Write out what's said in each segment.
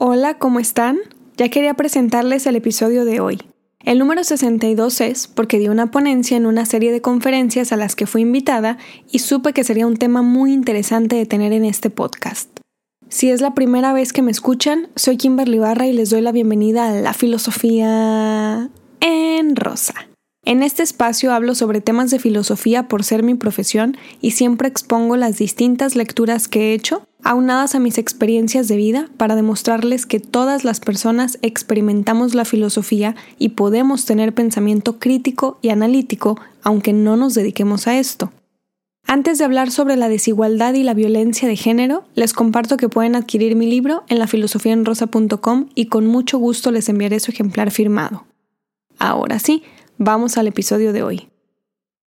Hola, ¿cómo están? Ya quería presentarles el episodio de hoy. El número 62 es porque di una ponencia en una serie de conferencias a las que fui invitada y supe que sería un tema muy interesante de tener en este podcast. Si es la primera vez que me escuchan, soy Kimberly Barra y les doy la bienvenida a la filosofía en rosa. En este espacio hablo sobre temas de filosofía por ser mi profesión y siempre expongo las distintas lecturas que he hecho aunadas a mis experiencias de vida para demostrarles que todas las personas experimentamos la filosofía y podemos tener pensamiento crítico y analítico aunque no nos dediquemos a esto. Antes de hablar sobre la desigualdad y la violencia de género, les comparto que pueden adquirir mi libro en lafilosofiaenrosa.com y con mucho gusto les enviaré su ejemplar firmado. Ahora sí, vamos al episodio de hoy.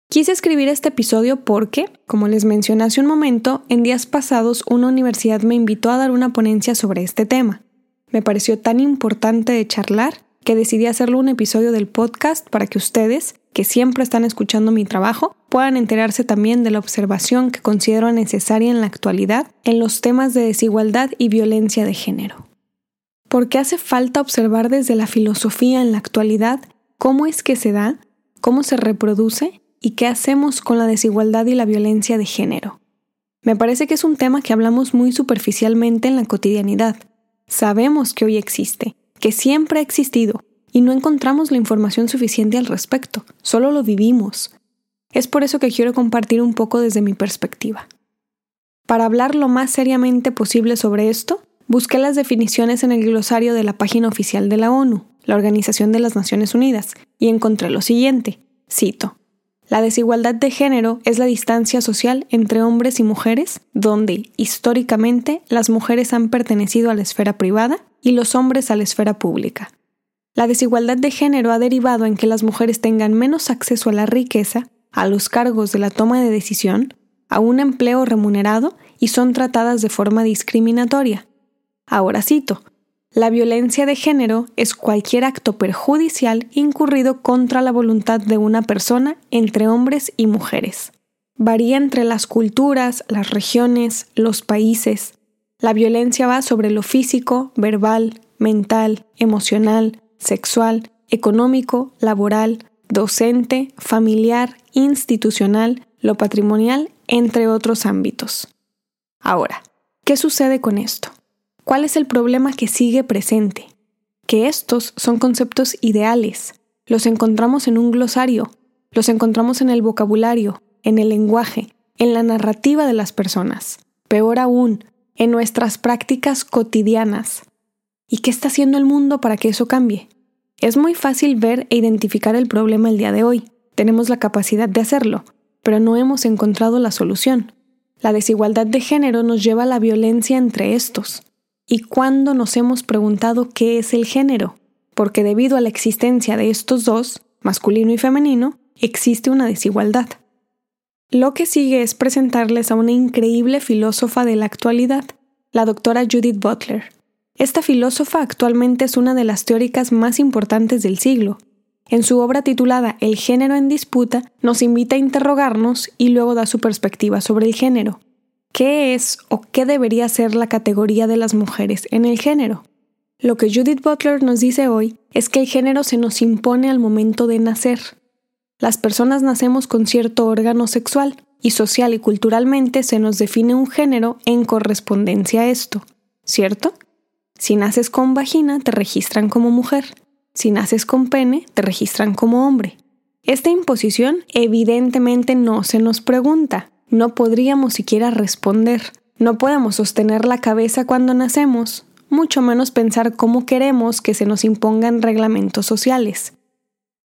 Quise escribir este episodio porque, como les mencioné hace un momento, en días pasados una universidad me invitó a dar una ponencia sobre este tema. Me pareció tan importante de charlar que decidí hacerlo un episodio del podcast para que ustedes, que siempre están escuchando mi trabajo, puedan enterarse también de la observación que considero necesaria en la actualidad en los temas de desigualdad y violencia de género. ¿Por qué hace falta observar desde la filosofía en la actualidad cómo es que se da, cómo se reproduce y qué hacemos con la desigualdad y la violencia de género. Me parece que es un tema que hablamos muy superficialmente en la cotidianidad. Sabemos que hoy existe, que siempre ha existido, y no encontramos la información suficiente al respecto, solo lo vivimos. Es por eso que quiero compartir un poco desde mi perspectiva. Para hablar lo más seriamente posible sobre esto, busqué las definiciones en el glosario de la página oficial de la ONU, la Organización de las Naciones Unidas, y encontré lo siguiente, cito, la desigualdad de género es la distancia social entre hombres y mujeres, donde, históricamente, las mujeres han pertenecido a la esfera privada y los hombres a la esfera pública. La desigualdad de género ha derivado en que las mujeres tengan menos acceso a la riqueza, a los cargos de la toma de decisión, a un empleo remunerado y son tratadas de forma discriminatoria. Ahora cito, la violencia de género es cualquier acto perjudicial incurrido contra la voluntad de una persona entre hombres y mujeres. Varía entre las culturas, las regiones, los países. La violencia va sobre lo físico, verbal, mental, emocional, sexual, económico, laboral, docente, familiar, institucional, lo patrimonial, entre otros ámbitos. Ahora, ¿qué sucede con esto? ¿Cuál es el problema que sigue presente? Que estos son conceptos ideales. Los encontramos en un glosario, los encontramos en el vocabulario, en el lenguaje, en la narrativa de las personas. Peor aún, en nuestras prácticas cotidianas. ¿Y qué está haciendo el mundo para que eso cambie? Es muy fácil ver e identificar el problema el día de hoy. Tenemos la capacidad de hacerlo, pero no hemos encontrado la solución. La desigualdad de género nos lleva a la violencia entre estos. ¿Y cuándo nos hemos preguntado qué es el género? Porque debido a la existencia de estos dos, masculino y femenino, existe una desigualdad. Lo que sigue es presentarles a una increíble filósofa de la actualidad, la doctora Judith Butler. Esta filósofa actualmente es una de las teóricas más importantes del siglo. En su obra titulada El género en disputa, nos invita a interrogarnos y luego da su perspectiva sobre el género. ¿Qué es o qué debería ser la categoría de las mujeres en el género? Lo que Judith Butler nos dice hoy es que el género se nos impone al momento de nacer. Las personas nacemos con cierto órgano sexual y social y culturalmente se nos define un género en correspondencia a esto, ¿cierto? Si naces con vagina te registran como mujer, si naces con pene te registran como hombre. Esta imposición evidentemente no se nos pregunta, no podríamos siquiera responder. No podemos sostener la cabeza cuando nacemos, mucho menos pensar cómo queremos que se nos impongan reglamentos sociales.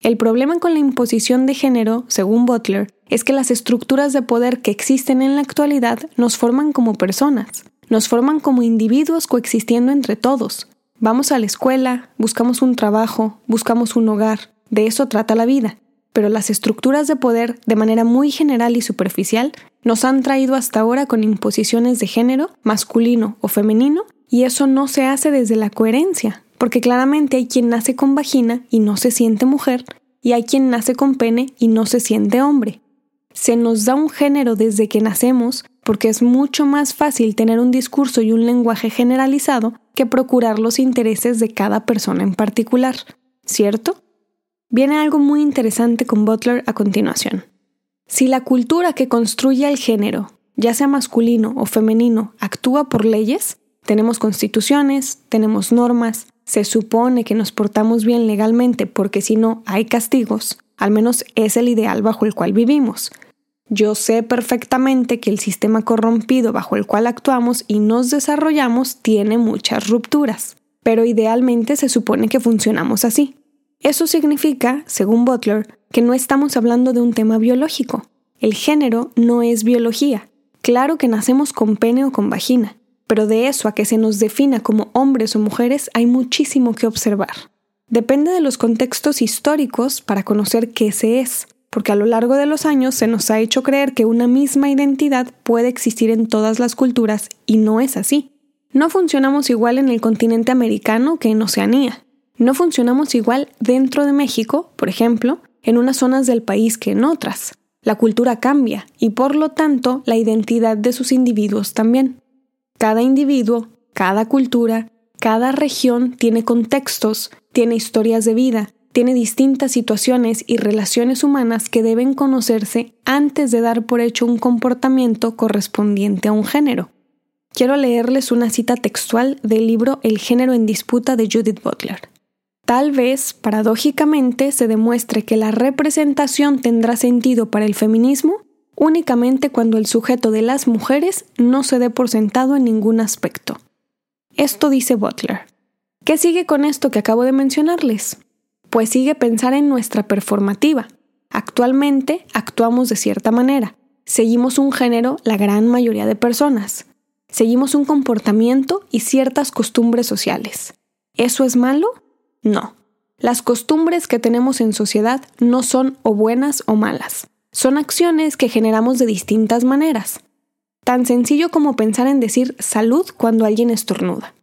El problema con la imposición de género, según Butler, es que las estructuras de poder que existen en la actualidad nos forman como personas, nos forman como individuos coexistiendo entre todos. Vamos a la escuela, buscamos un trabajo, buscamos un hogar, de eso trata la vida pero las estructuras de poder, de manera muy general y superficial, nos han traído hasta ahora con imposiciones de género, masculino o femenino, y eso no se hace desde la coherencia, porque claramente hay quien nace con vagina y no se siente mujer, y hay quien nace con pene y no se siente hombre. Se nos da un género desde que nacemos porque es mucho más fácil tener un discurso y un lenguaje generalizado que procurar los intereses de cada persona en particular, ¿cierto? Viene algo muy interesante con Butler a continuación. Si la cultura que construye el género, ya sea masculino o femenino, actúa por leyes, tenemos constituciones, tenemos normas, se supone que nos portamos bien legalmente porque si no hay castigos, al menos es el ideal bajo el cual vivimos. Yo sé perfectamente que el sistema corrompido bajo el cual actuamos y nos desarrollamos tiene muchas rupturas, pero idealmente se supone que funcionamos así. Eso significa, según Butler, que no estamos hablando de un tema biológico. El género no es biología. Claro que nacemos con pene o con vagina, pero de eso a que se nos defina como hombres o mujeres hay muchísimo que observar. Depende de los contextos históricos para conocer qué se es, porque a lo largo de los años se nos ha hecho creer que una misma identidad puede existir en todas las culturas y no es así. No funcionamos igual en el continente americano que en Oceanía. No funcionamos igual dentro de México, por ejemplo, en unas zonas del país que en otras. La cultura cambia y por lo tanto la identidad de sus individuos también. Cada individuo, cada cultura, cada región tiene contextos, tiene historias de vida, tiene distintas situaciones y relaciones humanas que deben conocerse antes de dar por hecho un comportamiento correspondiente a un género. Quiero leerles una cita textual del libro El género en disputa de Judith Butler. Tal vez, paradójicamente, se demuestre que la representación tendrá sentido para el feminismo únicamente cuando el sujeto de las mujeres no se dé por sentado en ningún aspecto. Esto dice Butler. ¿Qué sigue con esto que acabo de mencionarles? Pues sigue pensar en nuestra performativa. Actualmente actuamos de cierta manera. Seguimos un género la gran mayoría de personas. Seguimos un comportamiento y ciertas costumbres sociales. ¿Eso es malo? No. Las costumbres que tenemos en sociedad no son o buenas o malas. Son acciones que generamos de distintas maneras. Tan sencillo como pensar en decir salud cuando alguien estornuda.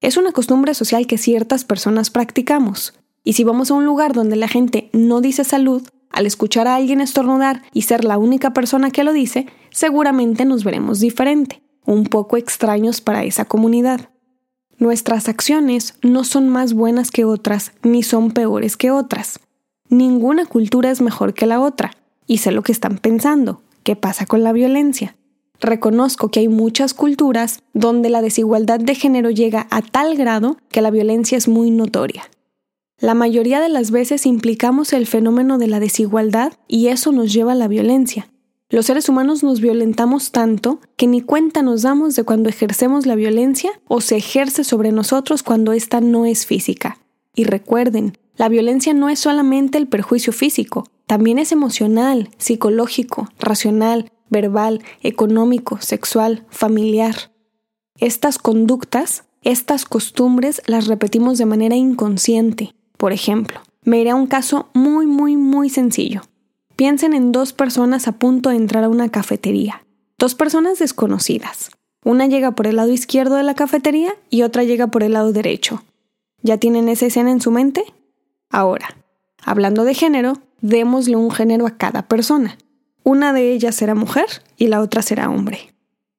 Es una costumbre social que ciertas personas practicamos. Y si vamos a un lugar donde la gente no dice salud, al escuchar a alguien estornudar y ser la única persona que lo dice, seguramente nos veremos diferente, un poco extraños para esa comunidad. Nuestras acciones no son más buenas que otras ni son peores que otras. Ninguna cultura es mejor que la otra y sé lo que están pensando. ¿Qué pasa con la violencia? Reconozco que hay muchas culturas donde la desigualdad de género llega a tal grado que la violencia es muy notoria. La mayoría de las veces implicamos el fenómeno de la desigualdad y eso nos lleva a la violencia. Los seres humanos nos violentamos tanto que ni cuenta nos damos de cuando ejercemos la violencia o se ejerce sobre nosotros cuando ésta no es física. Y recuerden, la violencia no es solamente el perjuicio físico, también es emocional, psicológico, racional, verbal, económico, sexual, familiar. Estas conductas, estas costumbres las repetimos de manera inconsciente. Por ejemplo, me iré a un caso muy, muy, muy sencillo. Piensen en dos personas a punto de entrar a una cafetería. Dos personas desconocidas. Una llega por el lado izquierdo de la cafetería y otra llega por el lado derecho. ¿Ya tienen esa escena en su mente? Ahora, hablando de género, démosle un género a cada persona. Una de ellas será mujer y la otra será hombre.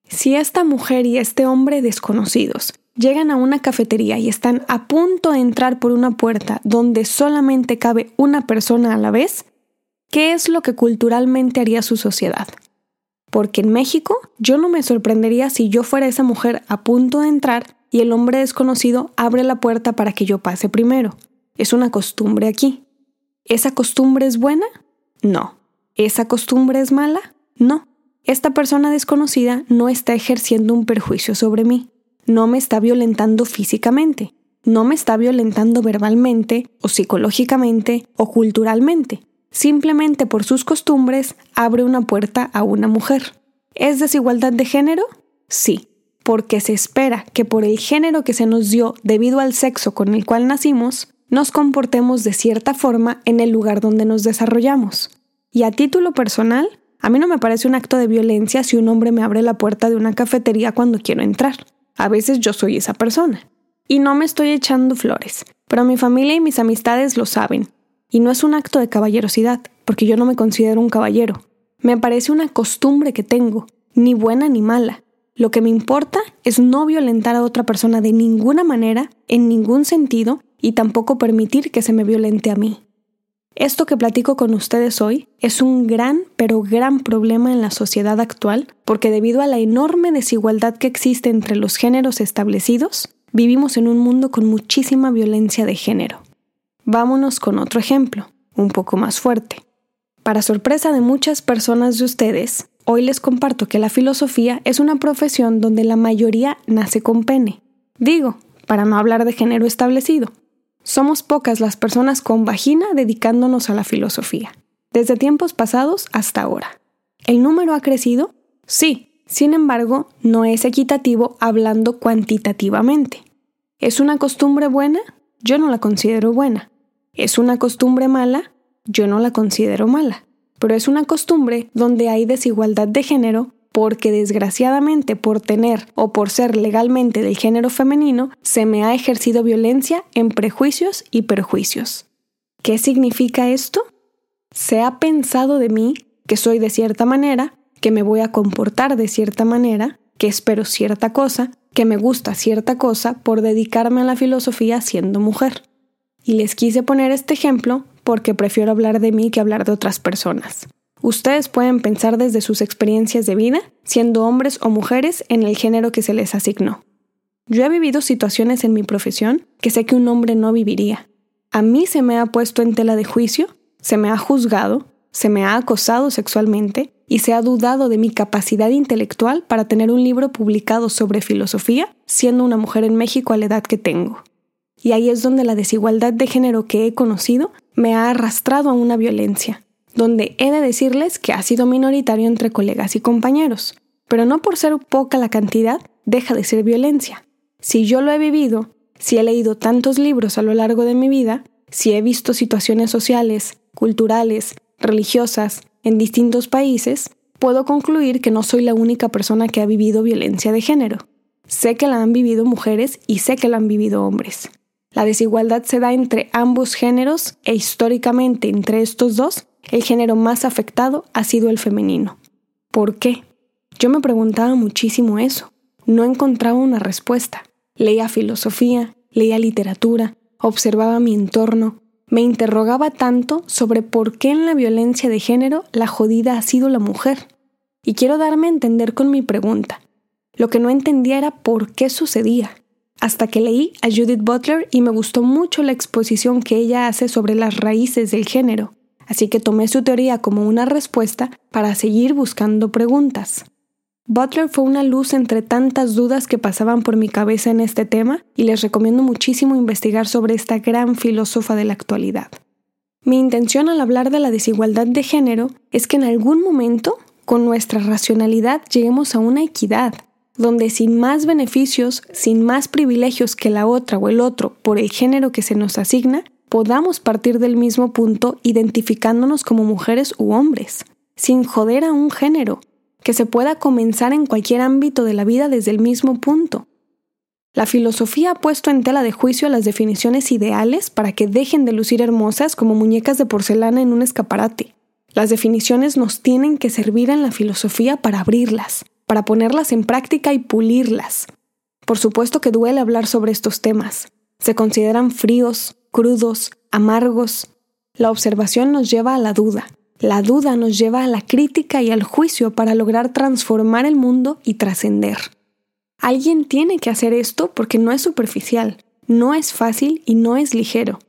Si esta mujer y este hombre desconocidos llegan a una cafetería y están a punto de entrar por una puerta donde solamente cabe una persona a la vez, ¿qué es lo que culturalmente haría su sociedad? Porque en México yo no me sorprendería si yo fuera esa mujer a punto de entrar y el hombre desconocido abre la puerta para que yo pase primero. Es una costumbre aquí. ¿Esa costumbre es buena? No. ¿Esa costumbre es mala? No. Esta persona desconocida no está ejerciendo un perjuicio sobre mí. No me está violentando físicamente. No me está violentando verbalmente o psicológicamente o culturalmente. Simplemente por sus costumbres abre una puerta a una mujer. ¿Es desigualdad de género? Sí, porque se espera que por el género que se nos dio debido al sexo con el cual nacimos, nos comportemos de cierta forma en el lugar donde nos desarrollamos. Y a título personal, a mí no me parece un acto de violencia si un hombre me abre la puerta de una cafetería cuando quiero entrar. A veces yo soy esa persona. Y no me estoy echando flores, pero mi familia y mis amistades lo saben. Y no es un acto de caballerosidad, porque yo no me considero un caballero. Me parece una costumbre que tengo, ni buena ni mala. Lo que me importa es no violentar a otra persona de ninguna manera, en ningún sentido, y tampoco permitir que se me violente a mí. Esto que platico con ustedes hoy es un gran, pero gran problema en la sociedad actual, porque debido a la enorme desigualdad que existe entre los géneros establecidos, vivimos en un mundo con muchísima violencia de género. Vámonos con otro ejemplo, un poco más fuerte. Para sorpresa de muchas personas de ustedes, hoy les comparto que la filosofía es una profesión donde la mayoría nace con pene. Digo, para no hablar de género establecido. Somos pocas las personas con vagina dedicándonos a la filosofía, desde tiempos pasados hasta ahora. ¿El número ha crecido? Sí, sin embargo, no es equitativo hablando cuantitativamente. ¿Es una costumbre buena? Yo no la considero buena. ¿Es una costumbre mala? Yo no la considero mala. Pero es una costumbre donde hay desigualdad de género porque desgraciadamente por tener o por ser legalmente del género femenino se me ha ejercido violencia en prejuicios y perjuicios. ¿Qué significa esto? Se ha pensado de mí que soy de cierta manera, que me voy a comportar de cierta manera, que espero cierta cosa, que me gusta cierta cosa por dedicarme a la filosofía siendo mujer. Y les quise poner este ejemplo porque prefiero hablar de mí que hablar de otras personas. Ustedes pueden pensar desde sus experiencias de vida, siendo hombres o mujeres en el género que se les asignó. Yo he vivido situaciones en mi profesión que sé que un hombre no viviría. A mí se me ha puesto en tela de juicio, se me ha juzgado, se me ha acosado sexualmente y se ha dudado de mi capacidad intelectual para tener un libro publicado sobre filosofía, siendo una mujer en México a la edad que tengo. Y ahí es donde la desigualdad de género que he conocido me ha arrastrado a una violencia, donde he de decirles que ha sido minoritario entre colegas y compañeros, pero no por ser poca la cantidad deja de ser violencia. Si yo lo he vivido, si he leído tantos libros a lo largo de mi vida, si he visto situaciones sociales, culturales, religiosas, en distintos países, puedo concluir que no soy la única persona que ha vivido violencia de género. Sé que la han vivido mujeres y sé que la han vivido hombres. La desigualdad se da entre ambos géneros e históricamente entre estos dos, el género más afectado ha sido el femenino. ¿Por qué? Yo me preguntaba muchísimo eso. No encontraba una respuesta. Leía filosofía, leía literatura, observaba mi entorno, me interrogaba tanto sobre por qué en la violencia de género la jodida ha sido la mujer. Y quiero darme a entender con mi pregunta. Lo que no entendía era por qué sucedía. Hasta que leí a Judith Butler y me gustó mucho la exposición que ella hace sobre las raíces del género, así que tomé su teoría como una respuesta para seguir buscando preguntas. Butler fue una luz entre tantas dudas que pasaban por mi cabeza en este tema y les recomiendo muchísimo investigar sobre esta gran filósofa de la actualidad. Mi intención al hablar de la desigualdad de género es que en algún momento, con nuestra racionalidad, lleguemos a una equidad, donde sin más beneficios, sin más privilegios que la otra o el otro por el género que se nos asigna, podamos partir del mismo punto identificándonos como mujeres u hombres, sin joder a un género, que se pueda comenzar en cualquier ámbito de la vida desde el mismo punto. La filosofía ha puesto en tela de juicio las definiciones ideales para que dejen de lucir hermosas como muñecas de porcelana en un escaparate. Las definiciones nos tienen que servir en la filosofía para abrirlas, para ponerlas en práctica y pulirlas. Por supuesto que duele hablar sobre estos temas. Se consideran fríos, crudos, amargos. La observación nos lleva a la duda, la duda nos lleva a la crítica y al juicio para lograr transformar el mundo y trascender. Alguien tiene que hacer esto porque no es superficial, no es fácil y no es ligero.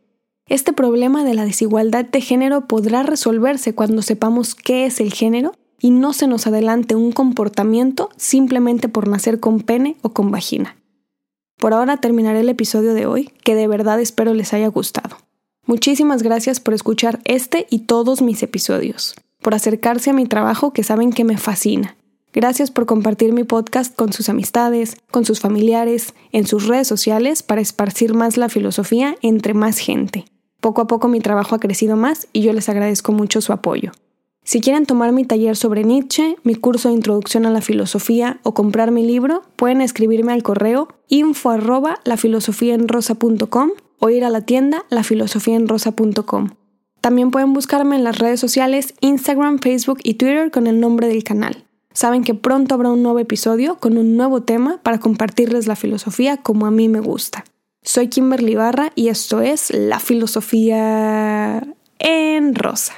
Este problema de la desigualdad de género podrá resolverse cuando sepamos qué es el género y no se nos adelante un comportamiento simplemente por nacer con pene o con vagina. Por ahora terminaré el episodio de hoy, que de verdad espero les haya gustado. Muchísimas gracias por escuchar este y todos mis episodios, por acercarse a mi trabajo que saben que me fascina. Gracias por compartir mi podcast con sus amistades, con sus familiares, en sus redes sociales para esparcir más la filosofía entre más gente. Poco a poco mi trabajo ha crecido más y yo les agradezco mucho su apoyo. Si quieren tomar mi taller sobre Nietzsche, mi curso de introducción a la filosofía o comprar mi libro, pueden escribirme al correo info arroba o ir a la tienda lafilosofiaenrosa.com. También pueden buscarme en las redes sociales Instagram, Facebook y Twitter con el nombre del canal. saben que pronto habrá un nuevo episodio con un nuevo tema para compartirles la filosofía como a mí me gusta. Soy Kimberly Barra y esto es La Filosofía en Rosa.